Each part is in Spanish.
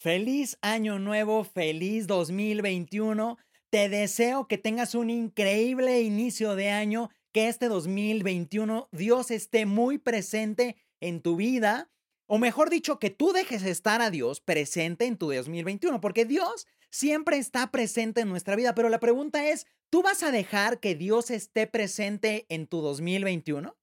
Feliz año nuevo, feliz 2021. Te deseo que tengas un increíble inicio de año, que este 2021 Dios esté muy presente en tu vida, o mejor dicho, que tú dejes estar a Dios presente en tu 2021, porque Dios siempre está presente en nuestra vida, pero la pregunta es, ¿tú vas a dejar que Dios esté presente en tu 2021?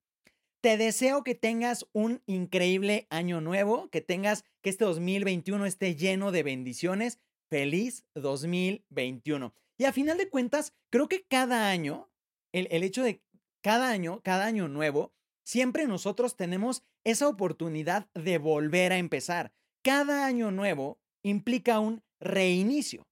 Te deseo que tengas un increíble año nuevo, que tengas que este 2021 esté lleno de bendiciones. Feliz 2021. Y a final de cuentas, creo que cada año, el, el hecho de cada año, cada año nuevo, siempre nosotros tenemos esa oportunidad de volver a empezar. Cada año nuevo implica un reinicio.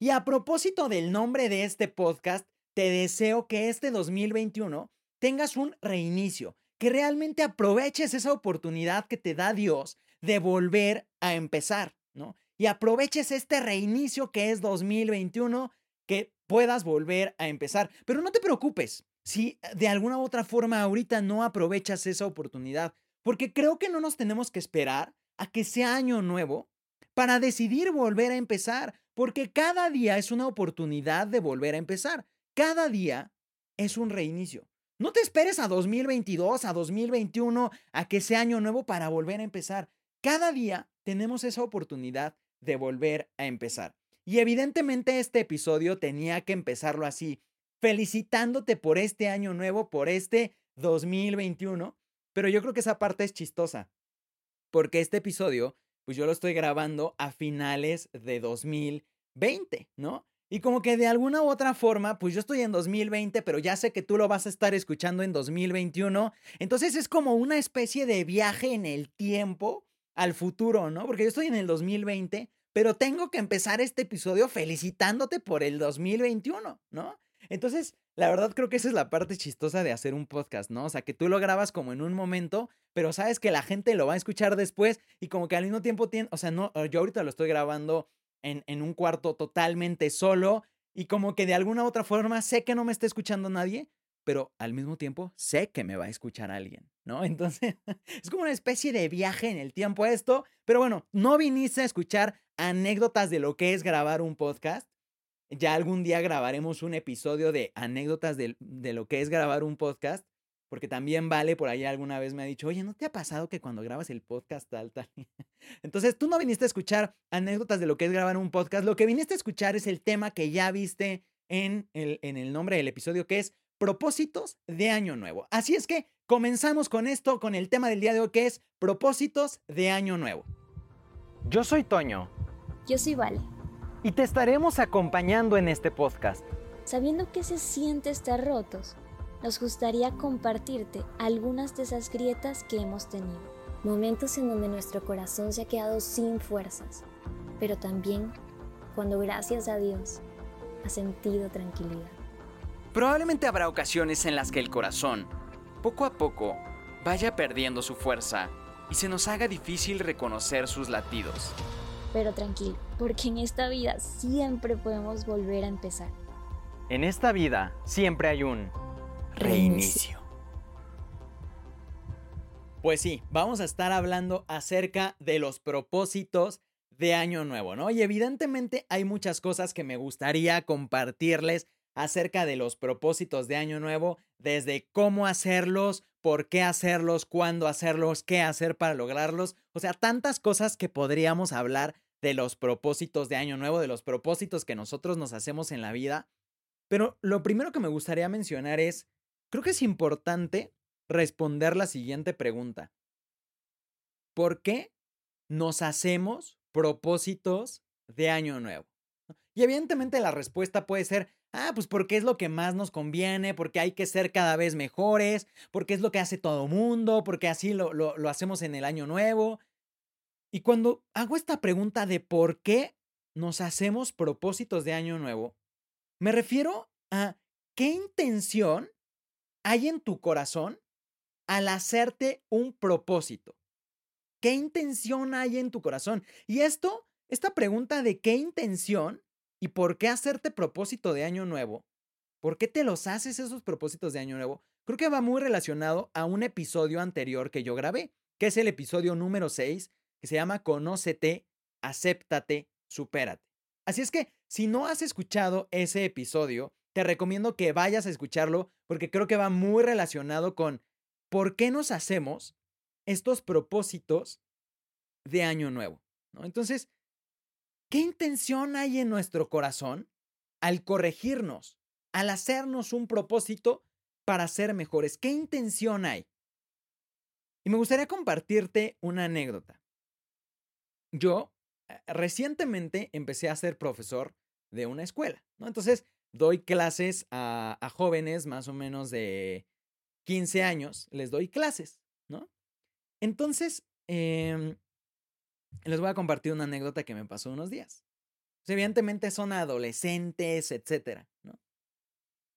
Y a propósito del nombre de este podcast, te deseo que este 2021 tengas un reinicio, que realmente aproveches esa oportunidad que te da Dios de volver a empezar, ¿no? Y aproveches este reinicio que es 2021, que puedas volver a empezar. Pero no te preocupes si de alguna u otra forma ahorita no aprovechas esa oportunidad, porque creo que no nos tenemos que esperar a que sea año nuevo para decidir volver a empezar, porque cada día es una oportunidad de volver a empezar. Cada día es un reinicio. No te esperes a 2022, a 2021, a que sea año nuevo para volver a empezar. Cada día tenemos esa oportunidad de volver a empezar. Y evidentemente este episodio tenía que empezarlo así, felicitándote por este año nuevo, por este 2021. Pero yo creo que esa parte es chistosa, porque este episodio, pues yo lo estoy grabando a finales de 2020, ¿no? Y como que de alguna u otra forma, pues yo estoy en 2020, pero ya sé que tú lo vas a estar escuchando en 2021. Entonces es como una especie de viaje en el tiempo al futuro, ¿no? Porque yo estoy en el 2020, pero tengo que empezar este episodio felicitándote por el 2021, ¿no? Entonces, la verdad creo que esa es la parte chistosa de hacer un podcast, ¿no? O sea, que tú lo grabas como en un momento, pero sabes que la gente lo va a escuchar después y como que al mismo tiempo tiene, o sea, no, yo ahorita lo estoy grabando en, un cuarto totalmente solo y como que de alguna u otra forma sé que no me está escuchando nadie, pero al mismo tiempo sé que me va a escuchar alguien, ¿no? Entonces, es como una especie de viaje en el tiempo esto, pero bueno, no viniste a escuchar anécdotas de lo que es grabar un podcast. Ya algún día grabaremos un episodio de anécdotas de, de lo que es grabar un podcast. Porque también Vale por ahí alguna vez me ha dicho, oye, ¿no te ha pasado que cuando grabas el podcast tal, tal? Entonces, tú no viniste a escuchar anécdotas de lo que es grabar un podcast. Lo que viniste a escuchar es el tema que ya viste en el, en el nombre del episodio, que es propósitos de año nuevo. Así es que comenzamos con esto, con el tema del día de hoy, que es propósitos de año nuevo. Yo soy Toño. Yo soy Vale. Y te estaremos acompañando en este podcast. Sabiendo que se siente estar rotos nos gustaría compartirte algunas de esas grietas que hemos tenido. Momentos en donde nuestro corazón se ha quedado sin fuerzas, pero también cuando gracias a Dios ha sentido tranquilidad. Probablemente habrá ocasiones en las que el corazón, poco a poco, vaya perdiendo su fuerza y se nos haga difícil reconocer sus latidos. Pero tranquilo, porque en esta vida siempre podemos volver a empezar. En esta vida siempre hay un reinicio. Pues sí, vamos a estar hablando acerca de los propósitos de Año Nuevo, ¿no? Y evidentemente hay muchas cosas que me gustaría compartirles acerca de los propósitos de Año Nuevo, desde cómo hacerlos, por qué hacerlos, cuándo hacerlos, qué hacer para lograrlos, o sea, tantas cosas que podríamos hablar de los propósitos de Año Nuevo, de los propósitos que nosotros nos hacemos en la vida. Pero lo primero que me gustaría mencionar es, Creo que es importante responder la siguiente pregunta. ¿Por qué nos hacemos propósitos de año nuevo? Y evidentemente la respuesta puede ser, ah, pues porque es lo que más nos conviene, porque hay que ser cada vez mejores, porque es lo que hace todo mundo, porque así lo, lo, lo hacemos en el año nuevo. Y cuando hago esta pregunta de por qué nos hacemos propósitos de año nuevo, me refiero a qué intención hay en tu corazón al hacerte un propósito? ¿Qué intención hay en tu corazón? Y esto, esta pregunta de qué intención y por qué hacerte propósito de año nuevo, ¿por qué te los haces esos propósitos de año nuevo? Creo que va muy relacionado a un episodio anterior que yo grabé, que es el episodio número 6, que se llama Conócete acéptate, supérate. Así es que si no has escuchado ese episodio, te recomiendo que vayas a escucharlo porque creo que va muy relacionado con por qué nos hacemos estos propósitos de año nuevo. ¿no? Entonces, ¿qué intención hay en nuestro corazón al corregirnos, al hacernos un propósito para ser mejores? ¿Qué intención hay? Y me gustaría compartirte una anécdota. Yo eh, recientemente empecé a ser profesor de una escuela, ¿no? Entonces, doy clases a, jóvenes más o menos de 15 años, les doy clases, ¿no? Entonces, em, les voy a compartir una anécdota que me pasó unos días. Pues, evidentemente son adolescentes, etcétera, ¿no?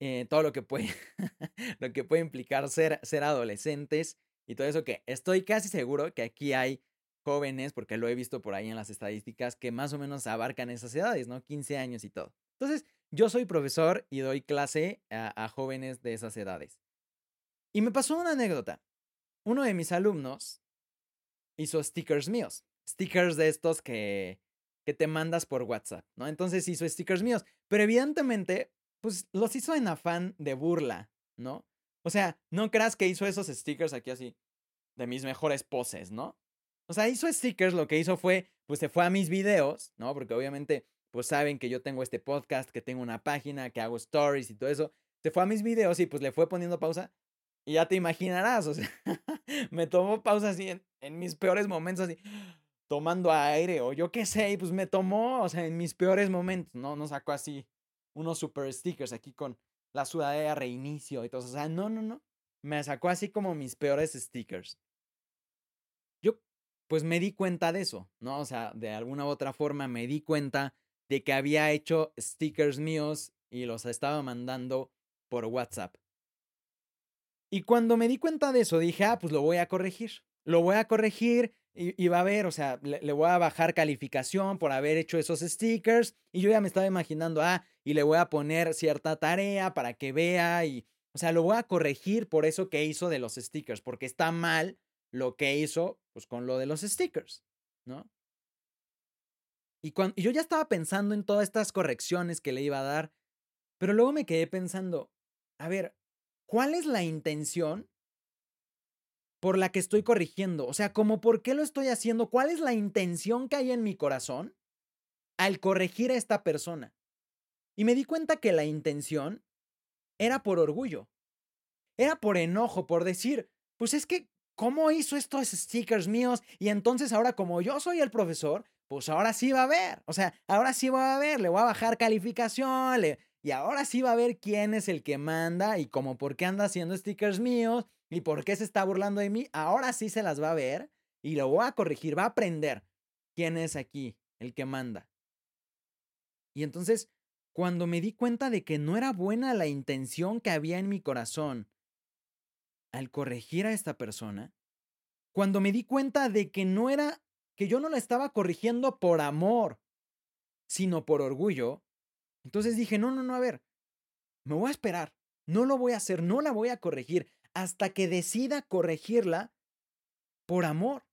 Eh, todo lo que puede, lo que puede implicar ser, ser adolescentes y todo eso que estoy casi seguro que aquí hay jóvenes, porque lo he visto por ahí en las estadísticas, que más o menos abarcan esas edades, ¿no? 15 años y todo. Entonces, yo soy profesor y doy clase a, jóvenes de esas edades. Y me pasó una anécdota. Uno de mis alumnos hizo stickers míos, stickers de estos que, que te mandas por WhatsApp, ¿no? Entonces hizo stickers míos, pero evidentemente, pues los hizo en afán de burla, ¿no? O sea, no creas que hizo esos stickers aquí así, de mis mejores poses, ¿no? O sea, hizo stickers, lo que hizo fue, pues se fue a mis videos, ¿no? Porque obviamente, pues saben que yo tengo este podcast, que tengo una página, que hago stories y todo eso. Se fue a mis videos y pues le fue poniendo pausa. Y ya te imaginarás, o sea, me tomó pausa así en, mis peores momentos, así, tomando aire o yo qué sé, y pues me tomó, o sea, en mis peores momentos, ¿no? No sacó así unos super stickers aquí con la sudadera reinicio y todo. O sea, no, no, no. Me sacó así como mis peores stickers. Yo, pues me di cuenta de eso, ¿no? O sea, de alguna u otra forma me di cuenta de que había hecho stickers míos y los estaba mandando por WhatsApp. Y cuando me di cuenta de eso, dije, ah, pues lo voy a corregir. Lo voy a corregir y, va a ver, o sea, le, voy a bajar calificación por haber hecho esos stickers. Y yo ya me estaba imaginando, ah, y le voy a poner cierta tarea para que vea y, o sea, lo voy a corregir por eso que hizo de los stickers, porque está mal lo que hizo, pues con lo de los stickers, ¿no? Y, cuando, yo ya estaba pensando en todas estas correcciones que le iba a dar, pero luego me quedé pensando, a ver, ¿cuál es la intención por la que estoy corrigiendo? O sea, como por qué lo estoy haciendo, ¿cuál es la intención que hay en mi corazón al corregir a esta persona? Y me di cuenta que la intención era por orgullo. Era por enojo, por decir, pues es que, ¿cómo hizo estos stickers míos? Y entonces ahora como yo soy el profesor, pues ahora sí va a ver. O sea, ahora sí va a ver, le voy a bajar calificación, y ahora sí va a ver quién es el que manda y como por qué anda haciendo stickers míos ¿Y por qué se está burlando de mí? Ahora sí se las va a ver y lo voy a corregir, va a aprender quién es aquí el que manda. Y entonces, cuando me di cuenta de que no era buena la intención que había en mi corazón al corregir a esta persona, cuando me di cuenta de que no era, que yo no la estaba corrigiendo por amor, sino por orgullo, entonces dije, no, no, no, a ver, me voy a esperar, no lo voy a hacer, no la voy a corregir, hasta que decida corregirla por amor.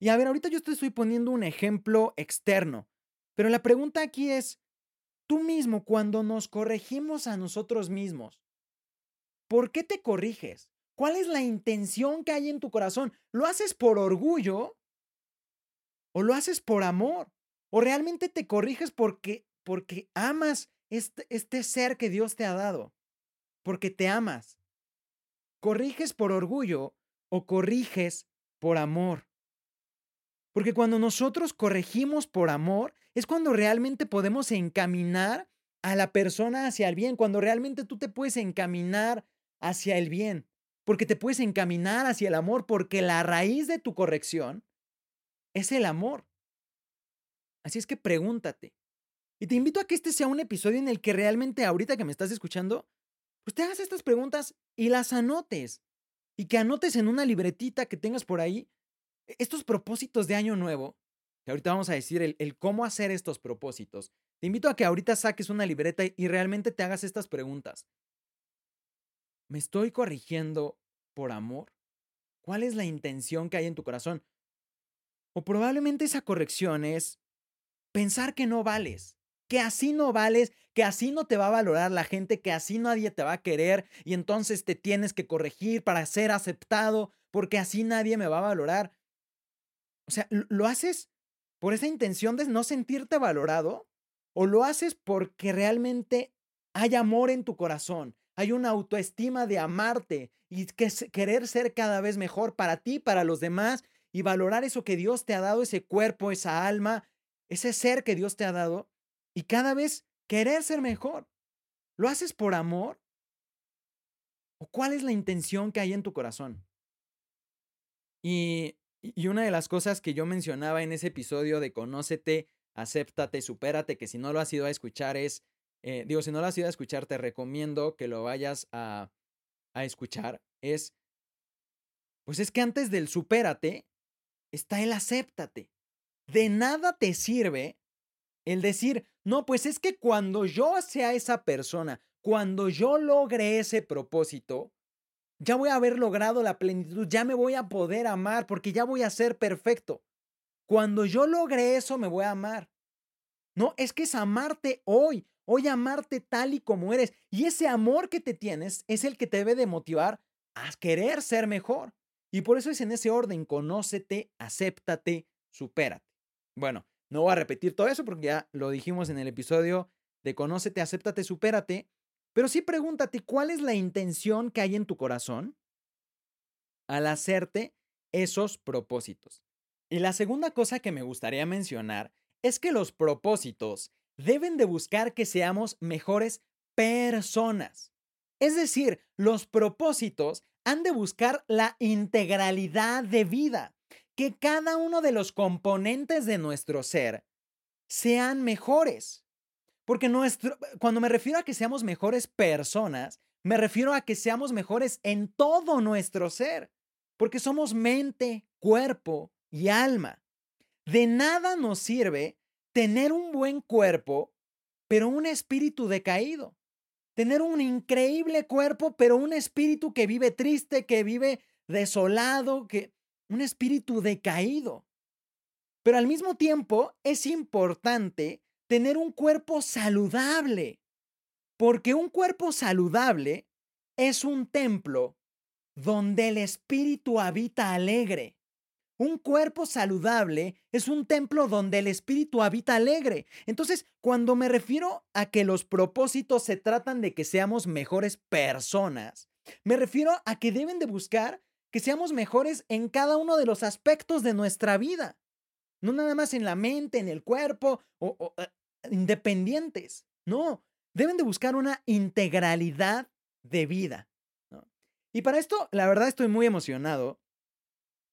Y a ver, ahorita yo te estoy poniendo un ejemplo externo, pero la pregunta aquí es, tú mismo cuando nos corregimos a nosotros mismos, ¿por qué te corriges? ¿Cuál es la intención que hay en tu corazón? ¿Lo haces por orgullo o lo haces por amor? ¿O realmente te corriges porque, porque amas este, este ser que Dios te ha dado? Porque te amas. ¿Corriges por orgullo o corriges por amor? Porque cuando nosotros corregimos por amor, es cuando realmente podemos encaminar a la persona hacia el bien, cuando realmente tú te puedes encaminar hacia el bien, porque te puedes encaminar hacia el amor, porque la raíz de tu corrección es el amor. Así es que pregúntate. Y te invito a que este sea un episodio en el que realmente ahorita que me estás escuchando, pues te hagas estas preguntas y las anotes. Y que anotes en una libretita que tengas por ahí e-, estos propósitos de año nuevo, que ahorita vamos a decir el, cómo hacer estos propósitos. Te invito a que ahorita saques una libreta y realmente te hagas estas preguntas. ¿Me estoy corrigiendo por amor? ¿Cuál es la intención que hay en tu corazón? O probablemente esa corrección es pensar que no vales, que así no vales, que así no te va a valorar la gente, que así nadie te va a querer y entonces te tienes que corregir para ser aceptado, porque así nadie me va a valorar. O sea, ¿lo haces por esa intención de no sentirte valorado? ¿O lo haces porque realmente hay amor en tu corazón? Hay una autoestima de amarte y que querer ser cada vez mejor para ti, para los demás y valorar eso que Dios te ha dado, ese cuerpo, esa alma, ese ser que Dios te ha dado y cada vez querer ser mejor. ¿Lo haces por amor? ¿O cuál es la intención que hay en tu corazón? Y, y una de las cosas que yo mencionaba en ese episodio de Conócete, acéptate, supérate, que si no lo has ido a escuchar es, eh, digo, si no lo has ido a escuchar, te recomiendo que lo vayas a, a escuchar, es, pues es que antes del supérate está el acéptate. De nada te sirve el decir, no, pues es que cuando yo sea esa persona, cuando yo logre ese propósito, ya voy a haber logrado la plenitud, ya me voy a poder amar porque ya voy a ser perfecto. Cuando yo logre eso, me voy a amar. No, es que es amarte hoy, hoy amarte tal y como eres. Y ese amor que te tienes es el que te debe de motivar a querer ser mejor. Y por eso es en ese orden, conócete, acéptate, supérate. Bueno, no voy a repetir todo eso porque ya lo dijimos en el episodio de conócete, acéptate, supérate. Pero sí pregúntate cuál es la intención que hay en tu corazón al hacerte esos propósitos. Y la segunda cosa que me gustaría mencionar es que los propósitos deben de buscar que seamos mejores personas. Es decir, los propósitos han de buscar la integralidad de vida, que cada uno de los componentes de nuestro ser sean mejores. Porque cuando me refiero a que seamos mejores personas, me refiero a que seamos mejores en todo nuestro ser. Porque somos mente, cuerpo y alma. De nada nos sirve tener un buen cuerpo, pero un espíritu decaído tener un increíble cuerpo, pero un espíritu que vive triste, que vive desolado, que un espíritu decaído. Pero al mismo tiempo es importante tener un cuerpo saludable, porque un cuerpo saludable es un templo donde el espíritu habita alegre. Un cuerpo saludable es un templo donde el espíritu habita alegre. Entonces, cuando me refiero a que los propósitos se tratan de que seamos mejores personas, me refiero a que deben de buscar que seamos mejores en cada uno de los aspectos de nuestra vida. No nada más en la mente, en el cuerpo o, eh, independientes. No, deben de buscar una integralidad de vida. Y para esto, la verdad, estoy muy emocionado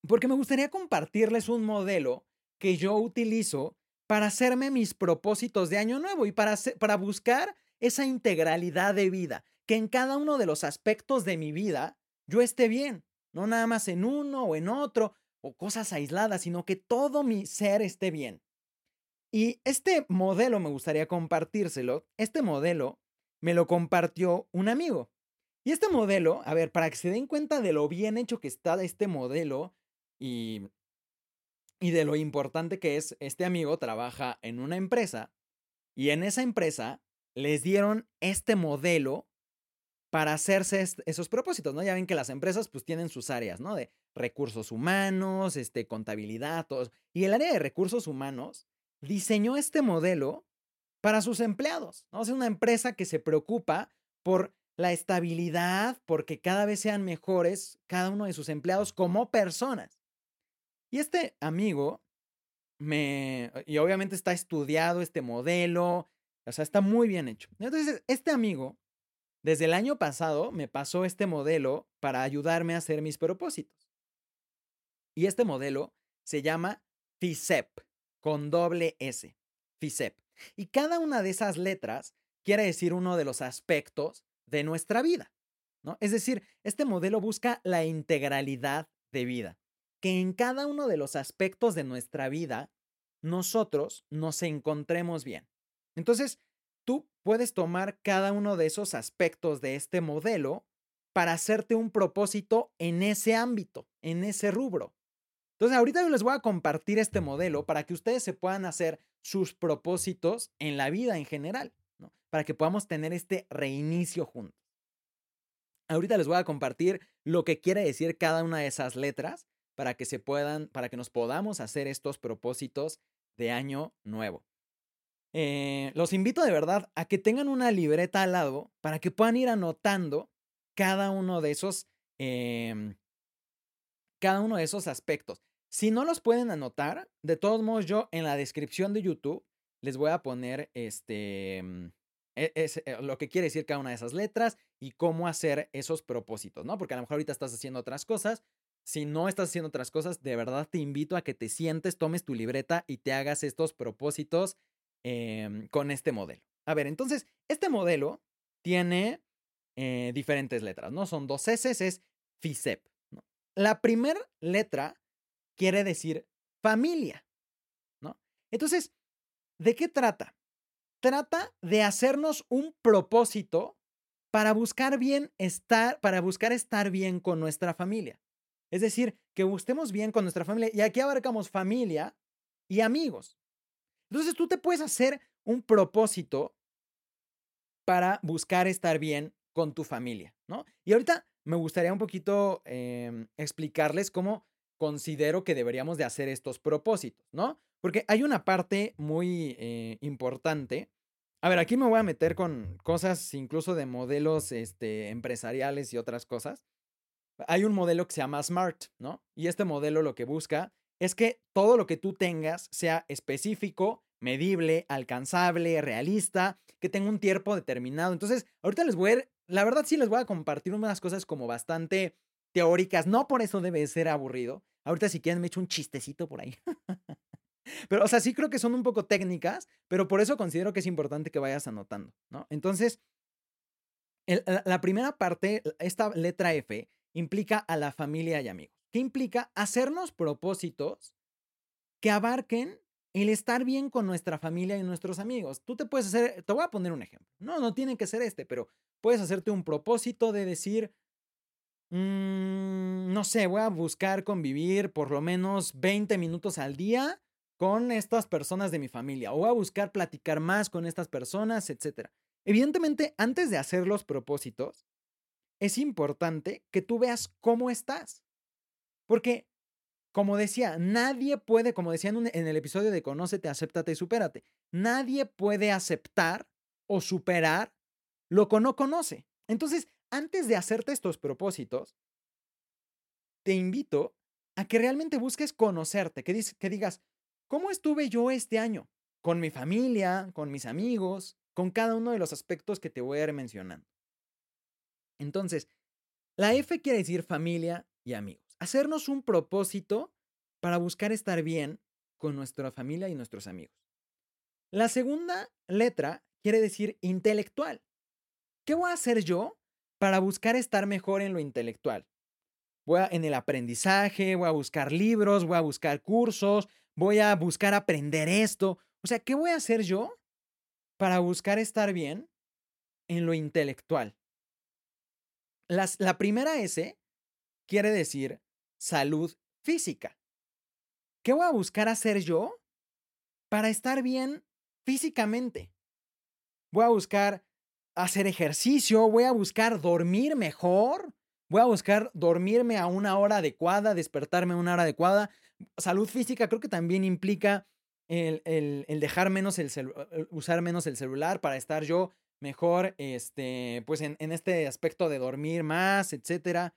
porque me gustaría compartirles un modelo que yo utilizo para hacerme mis propósitos de año nuevo y para, para buscar esa integralidad de vida, que en cada uno de los aspectos de mi vida yo esté bien, no nada más en uno o en otro o cosas aisladas, sino que todo mi ser esté bien. Y este modelo me gustaría compartírselo. Este modelo me lo compartió un amigo. Y este modelo, a ver, para que se den cuenta de lo bien hecho que está este modelo, y, y de lo importante que es, este amigo trabaja en una empresa y en esa empresa les dieron este modelo para hacerse esos propósitos, ¿no? Ya ven que las empresas pues tienen sus áreas, ¿no? De recursos humanos, este, contabilidad. Y el área de recursos humanos diseñó este modelo para sus empleados, ¿no? Es una empresa que se preocupa por la estabilidad, porque cada vez sean mejores cada uno de sus empleados como personas. Y este amigo me, y obviamente está estudiado este modelo, o sea, está muy bien hecho. Entonces, este amigo, desde el año pasado, me pasó este modelo para ayudarme a hacer mis propósitos. Y este modelo se llama FICEP, con doble S, FICEP. Y cada una de esas letras quiere decir uno de los aspectos de nuestra vida. ¿no? Es decir, este modelo busca la integralidad de vida que en cada uno de los aspectos de nuestra vida nosotros nos encontremos bien. Entonces, tú puedes tomar cada uno de esos aspectos de este modelo para hacerte un propósito en ese ámbito, en ese rubro. Entonces, ahorita yo les voy a compartir este modelo para que ustedes se puedan hacer sus propósitos en la vida en general, ¿no? Para que podamos tener este reinicio juntos. Ahorita les voy a compartir lo que quiere decir cada una de esas letras para que se puedan, para que nos podamos hacer estos propósitos de año nuevo. Eh, los invito de verdad a que tengan una libreta al lado para que puedan ir anotando cada uno de esos, em, cada uno de esos aspectos. Si no los pueden anotar, de todos modos yo en la descripción de YouTube les voy a poner este, mm, e, eh, lo que quiere decir cada una de esas letras y cómo hacer esos propósitos, ¿no? Porque a lo mejor ahorita estás haciendo otras cosas. Si no estás haciendo otras cosas, de verdad te invito a que te sientes, tomes tu libreta y te hagas estos propósitos em, con este modelo. A ver, entonces, este modelo tiene eh, diferentes letras, ¿no? Son dos S, es FICEP. La primera letra quiere decir familia, ¿no? Entonces, ¿de qué trata? trata de hacernos un propósito para buscar bien estar, para buscar estar bien con nuestra familia. Es decir, que estemos bien con nuestra familia. Y aquí abarcamos familia y amigos. Entonces tú te puedes hacer un propósito para buscar estar bien con tu familia, ¿no? Y ahorita me gustaría un poquito em, explicarles cómo considero que deberíamos de hacer estos propósitos, ¿no? Porque hay una parte muy eh, importante. A ver, aquí me voy a meter con cosas incluso de modelos este, empresariales y otras cosas. Hay un modelo que se llama SMART, ¿no? Y este modelo lo que busca es que todo lo que tú tengas sea específico, medible, alcanzable, realista, que tenga un tiempo determinado. Entonces, ahorita les voy a, la verdad sí les voy a compartir unas cosas como bastante teóricas, no por eso debe ser aburrido. Ahorita si quieren me echo un chistecito por ahí. Pero, o sea, sí creo que son un poco técnicas, pero por eso considero que es importante que vayas anotando, ¿no? Entonces, la primera parte, esta letra F, implica a la familia y amigos. ¿Qué implica? Hacernos propósitos que abarquen el estar bien con nuestra familia y nuestros amigos. Tú te puedes hacer, te voy a poner un ejemplo. No, no tiene que ser este, pero puedes hacerte un propósito de decir, mm, no sé, voy a buscar convivir por lo menos 20 minutos al día con estas personas de mi familia o a buscar platicar más con estas personas, etc. Evidentemente, antes de hacer los propósitos, es importante que tú veas cómo estás. Porque, como decía, nadie puede, como decía en, el episodio de Conócete, acéptate y supérate, nadie puede aceptar o superar lo que no conoce. Entonces, antes de hacerte estos propósitos, te invito a que realmente busques conocerte, que, que digas, ¿Cómo estuve yo este año? Con mi familia, con mis amigos, con cada uno de los aspectos que te voy a ir mencionando. Entonces, la F quiere decir familia y amigos. Hacernos un propósito para buscar estar bien con nuestra familia y nuestros amigos. La segunda letra quiere decir intelectual. ¿Qué voy a hacer yo para buscar estar mejor en lo intelectual? Voy a, en el aprendizaje, voy a buscar libros, voy a buscar cursos, voy a buscar aprender esto. O sea, ¿qué voy a hacer yo para buscar estar bien en lo intelectual? La primera S quiere decir salud física. ¿Qué voy a buscar hacer yo para estar bien físicamente? Voy a buscar hacer ejercicio, voy a buscar dormir mejor, voy a buscar dormirme a una hora adecuada, despertarme a una hora adecuada, salud física creo que también implica el, dejar menos el, usar menos el celular para estar yo mejor, este, pues en, este aspecto de dormir más, etcétera.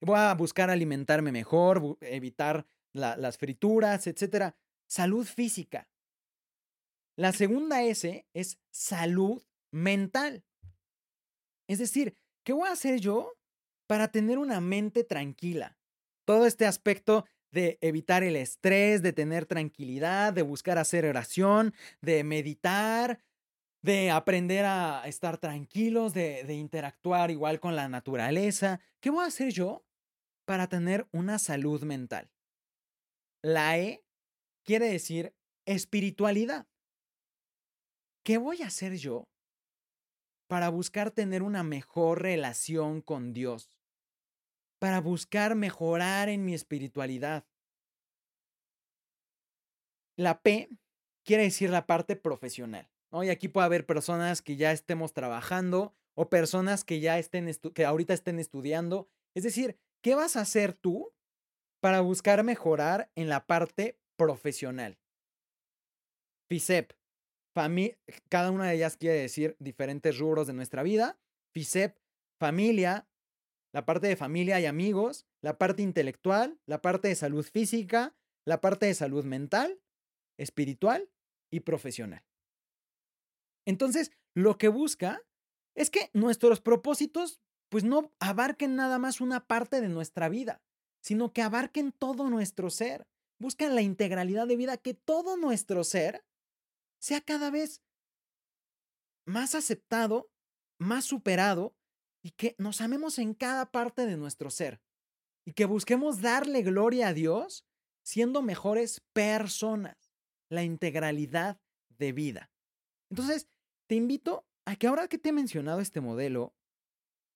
Voy a buscar alimentarme mejor, evitar las frituras, etcétera. Salud física. La segunda S es salud mental. Es decir, ¿qué voy a hacer yo para tener una mente tranquila? Todo este aspecto de evitar el estrés, de tener tranquilidad, de buscar hacer oración, de meditar, de aprender a estar tranquilos, de, interactuar igual con la naturaleza. ¿Qué voy a hacer yo para tener una salud mental? La E quiere decir espiritualidad. ¿Qué voy a hacer yo para buscar tener una mejor relación con Dios? para buscar mejorar en mi espiritualidad. la P quiere decir la parte profesional. ¿No? Y aquí puede haber personas que ya estemos trabajando o personas que ya estén, que ahorita estén estudiando. Es decir, ¿qué vas a hacer tú para buscar mejorar en la parte profesional? FISEP. cada una de ellas quiere decir diferentes rubros de nuestra vida. FISEP, familia, la parte de familia y amigos, la parte intelectual, la parte de salud física, la parte de salud mental, espiritual y profesional. Entonces, lo que busca es que nuestros propósitos pues no abarquen nada más una parte de nuestra vida, sino que abarquen todo nuestro ser. Buscan la integralidad de vida, que todo nuestro ser sea cada vez más aceptado, más superado y que nos amemos en cada parte de nuestro ser y que busquemos darle gloria a Dios siendo mejores personas, la integralidad de vida. Entonces, te invito a que ahora que te he mencionado este modelo,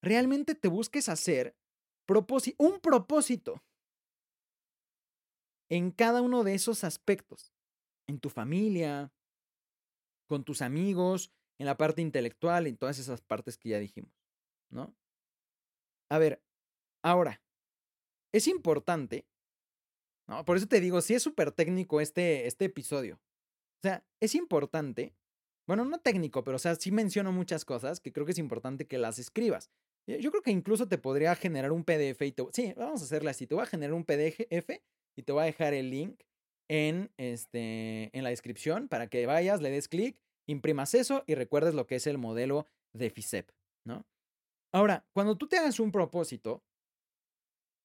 realmente te busques hacer un propósito en cada uno de esos aspectos, en tu familia, con tus amigos, en la parte intelectual, en todas esas partes que ya dijimos, ¿no? A ver, ahora, es importante, ¿no? Por eso te digo, sí es súper técnico este, este episodio. O sea, es importante, bueno, no técnico, pero o sea, sí menciono muchas cosas que creo que es importante que las escribas. Yo creo que incluso te podría generar un PDF y te, sí, vamos a hacerla así, te voy a generar un PDF y te voy a dejar el link en, este, en la descripción para que vayas, le des clic imprimas eso y recuerdes lo que es el modelo de FISEP, ¿no? Ahora, cuando tú te hagas un propósito,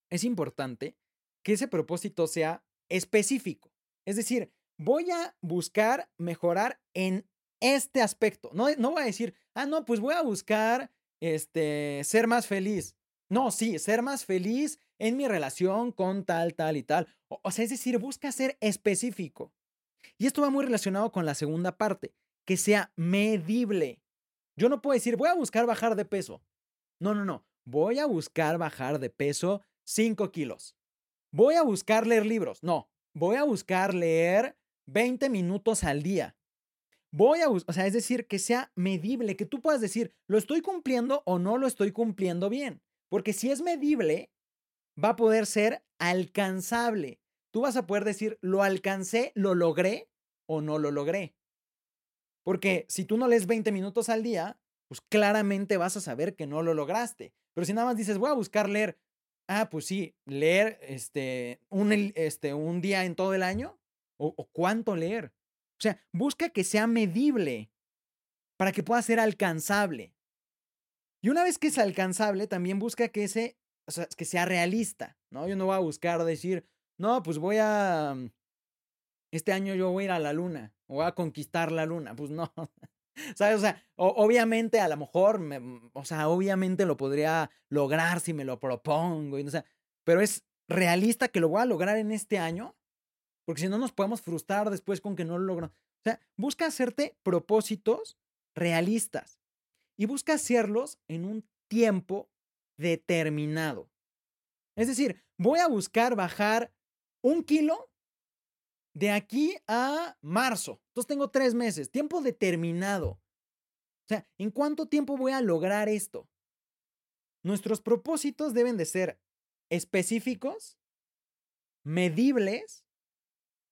es importante que ese propósito sea específico. Es decir, voy a buscar mejorar en este aspecto. No, no voy a decir, ah, no, pues voy a buscar este, ser más feliz. No, sí, ser más feliz en mi relación con tal, tal y tal. o sea, es decir, busca ser específico. Y esto va muy relacionado con la segunda parte que sea medible. Yo no puedo decir, voy a buscar bajar de peso. No, no, no. Voy a buscar bajar de peso 5 kilos. Voy a buscar leer libros. No, voy a buscar leer 20 minutos al día. Voy a, o sea, es decir, que sea medible, que tú puedas decir, lo estoy cumpliendo o no lo estoy cumpliendo bien. Porque si es medible, va a poder ser alcanzable. Tú vas a poder decir, lo alcancé, lo logré o no lo logré. Porque si tú no lees 20 minutos al día, pues claramente vas a saber que no lo lograste. Pero si nada más dices, voy a buscar leer, ah, pues sí, leer este, un, este, un día en todo el año, o, o cuánto leer. O sea, busca que sea medible para que pueda ser alcanzable. Y una vez que es alcanzable, también busca que, ese, o sea, que sea realista, ¿no? Yo no voy a buscar decir, no, pues voy a, este año yo voy a ir a la luna o a conquistar la luna. Pues no. ¿Sabes? O sea, obviamente a lo mejor, mm, o sea, obviamente lo podría lograr si me lo propongo, y, o sea, pero es realista que lo voy a lograr en este año, porque si no nos podemos frustrar después con que no lo logro. O sea, busca hacerte propósitos realistas y busca hacerlos en un tiempo determinado. Es decir, voy a buscar bajar un kilo de aquí a marzo. Entonces tengo tres meses, tiempo determinado. O sea, ¿en cuánto tiempo voy a lograr esto? Nuestros propósitos deben de ser específicos, medibles,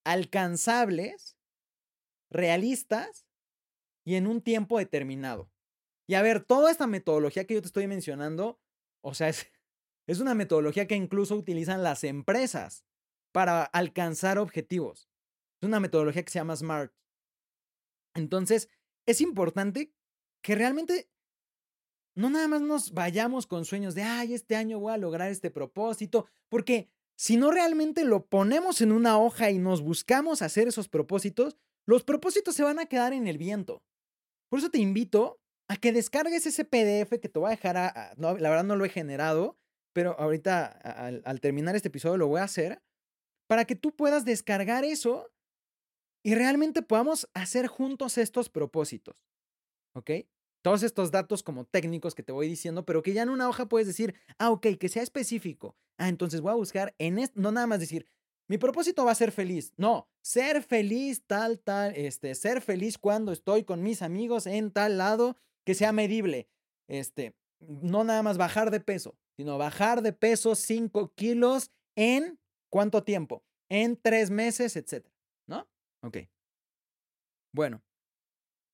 alcanzables, realistas y en un tiempo determinado. Y a ver, toda esta metodología que yo te estoy mencionando, o sea, es, es una metodología que incluso utilizan las empresas para alcanzar objetivos. Es una metodología que se llama SMART. Entonces, es importante que realmente no nada más nos vayamos con sueños de, ay, este año voy a lograr este propósito, porque si no realmente lo ponemos en una hoja y nos buscamos hacer esos propósitos, los propósitos se van a quedar en el viento. Por eso te invito a que descargues ese PDF que te voy a dejar, la verdad no lo he generado, pero ahorita al terminar este episodio lo voy a hacer, para que tú puedas descargar eso y realmente podamos hacer juntos estos propósitos. ¿Ok? Todos estos datos como técnicos que te voy diciendo, pero que ya en una hoja puedes decir, ah, ok, que sea específico. Ah, entonces voy a buscar en esto, no nada más decir, mi propósito va a ser feliz. No, ser feliz tal, tal, este, ser feliz cuando estoy con mis amigos en tal lado que sea medible. Este, no nada más bajar de peso, sino bajar de peso 5 kilos en cuánto tiempo? En tres meses, etcétera. ¿No? Ok. Bueno.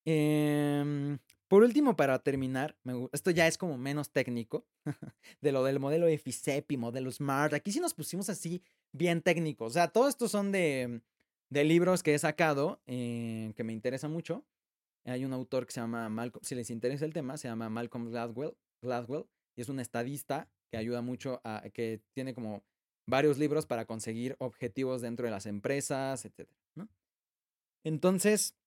Em, por último, para terminar, esto ya es como menos técnico de lo del modelo FICEP y modelo SMART. Aquí sí nos pusimos así bien técnicos. O sea, todos estos son de, de libros que he sacado eh, que me interesa mucho. Hay un autor que se llama Malcolm, si les interesa el tema, se llama Malcolm Gladwell, Gladwell y es un estadista que ayuda mucho que tiene como varios libros para conseguir objetivos dentro de las empresas, etc. Entonces,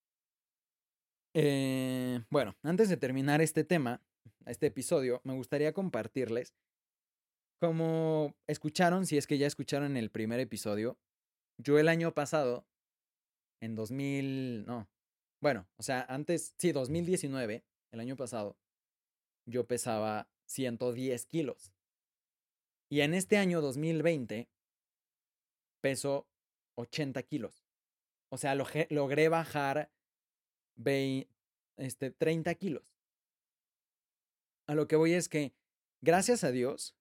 eh, bueno, antes de terminar este tema, este episodio, me gustaría compartirles, como escucharon, si es que ya escucharon el primer episodio, yo el año pasado, en 2000, no, bueno, o sea, antes, sí, 2019, el año pasado, yo pesaba 110 kilos. Y en este año 2020 peso 80 kilos. O sea, logré bajar este, 30 kilos. A lo que voy es que, gracias a Dios,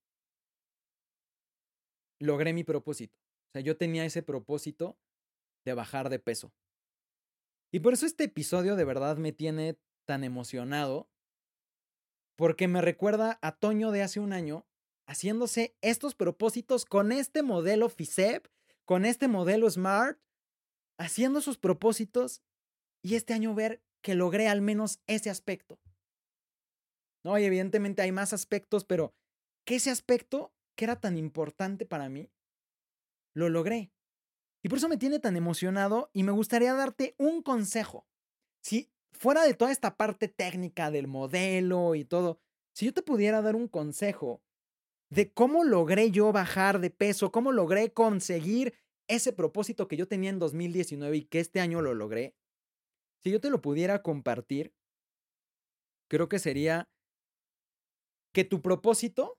logré mi propósito. O sea, yo tenía ese propósito de bajar de peso. Y por eso este episodio de verdad me tiene tan emocionado, porque me recuerda a Toño de hace un año haciéndose estos propósitos con este modelo FICEP, con este modelo SMART, haciendo sus propósitos y este año ver que logré al menos ese aspecto. No, y evidentemente hay más aspectos, pero que ese aspecto que era tan importante para mí, lo logré. Y por eso me tiene tan emocionado y me gustaría darte un consejo. Si fuera de toda esta parte técnica del modelo y todo, si yo te pudiera dar un consejo de cómo logré yo bajar de peso, cómo logré conseguir ese propósito que yo tenía en 2019 y que este año lo logré, si yo te lo pudiera compartir, creo que sería que tu propósito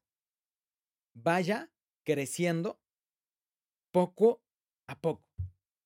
vaya creciendo poco a poco.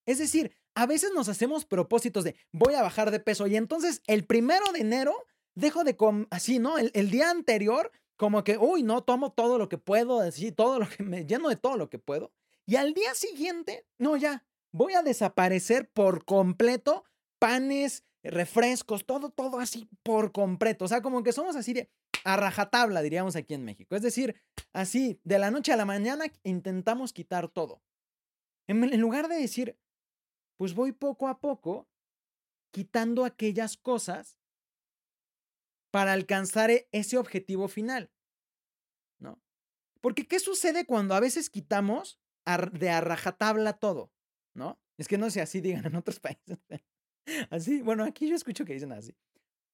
Es decir, a veces nos hacemos propósitos de voy a bajar de peso y entonces el primero de enero dejo de comer, así, ¿no? El, el, día anterior como que, uy, no, tomo todo lo que puedo, decir todo lo que me lleno de todo lo que puedo. Y al día siguiente, no, ya, voy a desaparecer por completo panes, refrescos, todo, todo así por completo. O sea, como que somos así de a rajatabla, diríamos aquí en México. Es decir, así, de la noche a la mañana intentamos quitar todo. En, en lugar de decir, pues voy poco a poco quitando aquellas cosas para alcanzar e, ese objetivo final. ¿No? Porque ¿qué sucede cuando a veces quitamos de a rajatabla todo? ¿No? Es que no sé, así digan en otros países. Así, bueno, aquí yo escucho que dicen así.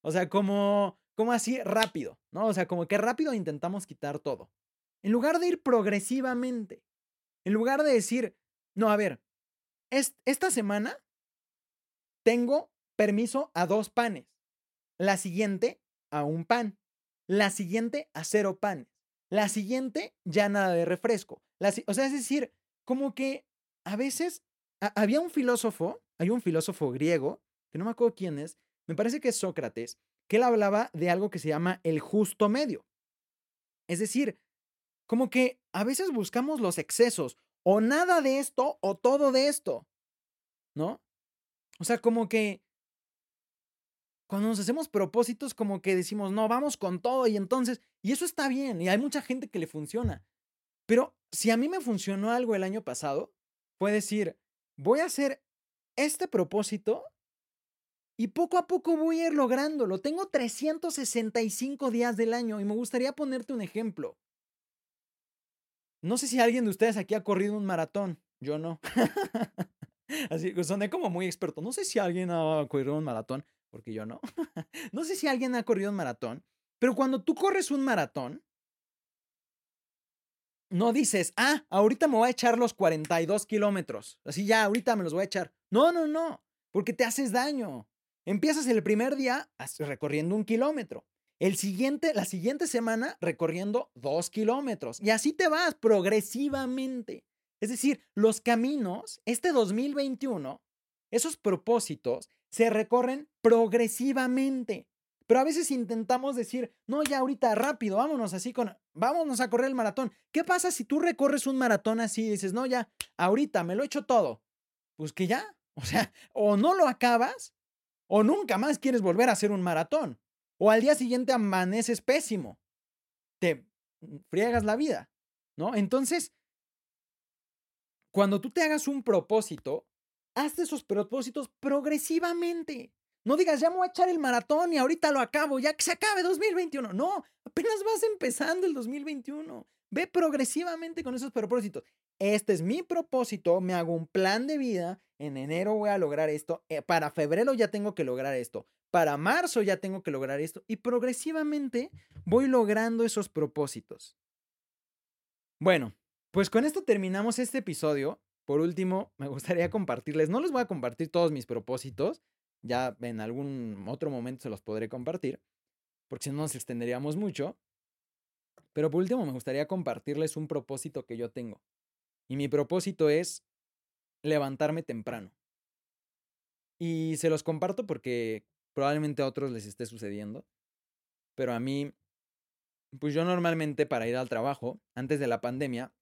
O sea, como, como así rápido, ¿no? O sea, como que rápido intentamos quitar todo. En lugar de ir progresivamente. En lugar de decir, no, a ver, esta semana tengo permiso a dos panes. La siguiente a un pan. La siguiente a cero panes. La siguiente ya nada de refresco. o sea, es decir, como que a veces había un filósofo, hay un filósofo griego, que no me acuerdo quién es, me parece que es Sócrates, que él hablaba de algo que se llama el justo medio. Es decir, como que a veces buscamos los excesos, o nada de esto o todo de esto, ¿no? O sea, como que cuando nos hacemos propósitos como que decimos, no, vamos con todo y entonces, y eso está bien, y hay mucha gente que le funciona. Pero si a mí me funcionó algo el año pasado, fue decir, voy a hacer este propósito y poco a poco voy a ir lográndolo. Tengo 365 días del año y me gustaría ponerte un ejemplo. No sé si alguien de ustedes aquí ha corrido un maratón. Yo no. Así, soné como muy experto. No sé si alguien ha corrido un maratón porque yo no. no sé si alguien ha corrido un maratón, pero cuando tú corres un maratón, no dices, ah, ahorita me voy a echar los 42 kilómetros. Así ya, ahorita me los voy a echar. No, no, no, porque te haces daño. Empiezas el primer día recorriendo un kilómetro. El siguiente, la siguiente semana recorriendo dos kilómetros. Y así te vas progresivamente. Es decir, los caminos, este 2021, esos propósitos se recorren progresivamente. Pero a veces intentamos decir, no, ya ahorita rápido, vámonos así con, vámonos a correr el maratón. ¿Qué pasa si tú recorres un maratón así y dices, no, ya, ahorita me lo he hecho todo? Pues que ya, o sea, o no lo acabas o nunca más quieres volver a hacer un maratón. O al día siguiente amaneces pésimo. Te friegas la vida, ¿no? Entonces, cuando tú te hagas un propósito, haz esos propósitos progresivamente. No digas, ya me voy a echar el maratón y ahorita lo acabo, ya que se acabe 2021. No, apenas vas empezando el 2021. Ve progresivamente con esos propósitos. Este es mi propósito, me hago un plan de vida. En enero voy a lograr esto. Eh, para febrero ya tengo que lograr esto. Para marzo ya tengo que lograr esto. Y progresivamente voy logrando esos propósitos. Bueno, pues con esto terminamos este episodio. Por último, me gustaría compartirles, no les voy a compartir todos mis propósitos, ya en algún otro momento se los podré compartir, porque si no nos extenderíamos mucho. Pero por último, me gustaría compartirles un propósito que yo tengo. Y mi propósito es levantarme temprano. Y se los comparto porque probablemente a otros les esté sucediendo. Pero a mí, pues yo normalmente para ir al trabajo, antes de la pandemia,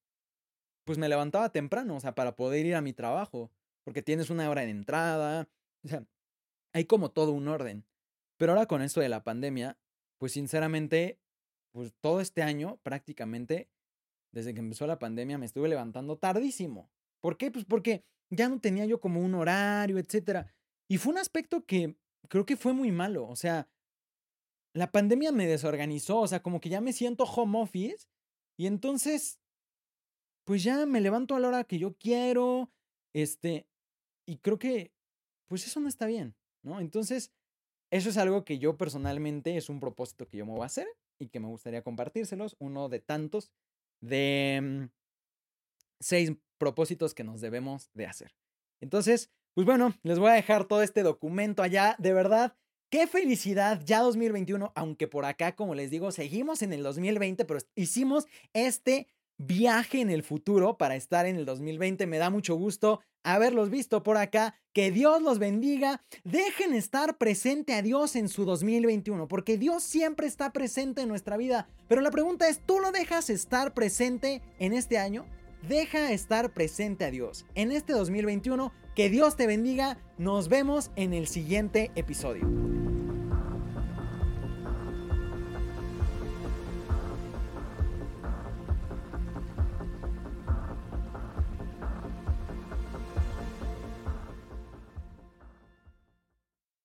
pues me levantaba temprano, o sea, para poder ir a mi trabajo, porque tienes una hora de entrada, o sea, hay como todo un orden. Pero ahora con esto de la pandemia, pues sinceramente, pues todo este año prácticamente, desde que empezó la pandemia, me estuve levantando tardísimo. ¿Por qué? Pues porque ya no tenía yo como un horario, etcétera. Y fue un aspecto que creo que fue muy malo. O sea, la pandemia me desorganizó. O sea, como que ya me siento home office. Y entonces pues ya me levanto a la hora que yo quiero, este, y creo que, pues eso no está bien, ¿no? Entonces, eso es algo que yo personalmente es un propósito que yo me voy a hacer y que me gustaría compartírselos, uno de tantos de mm, seis propósitos que nos debemos de hacer. Entonces, pues bueno, les voy a dejar todo este documento allá, de verdad. Qué felicidad, ya 2021, aunque por acá, como les digo, seguimos en el 2020, pero hicimos este viaje en el futuro para estar en el 2020. Me da mucho gusto haberlos visto por acá. Que Dios los bendiga. Dejen estar presente a Dios en su 2021, porque Dios siempre está presente en nuestra vida. Pero la pregunta es, ¿tú lo dejas estar presente en este año? Deja estar presente a Dios en este 2021. Que Dios te bendiga. Nos vemos en el siguiente episodio.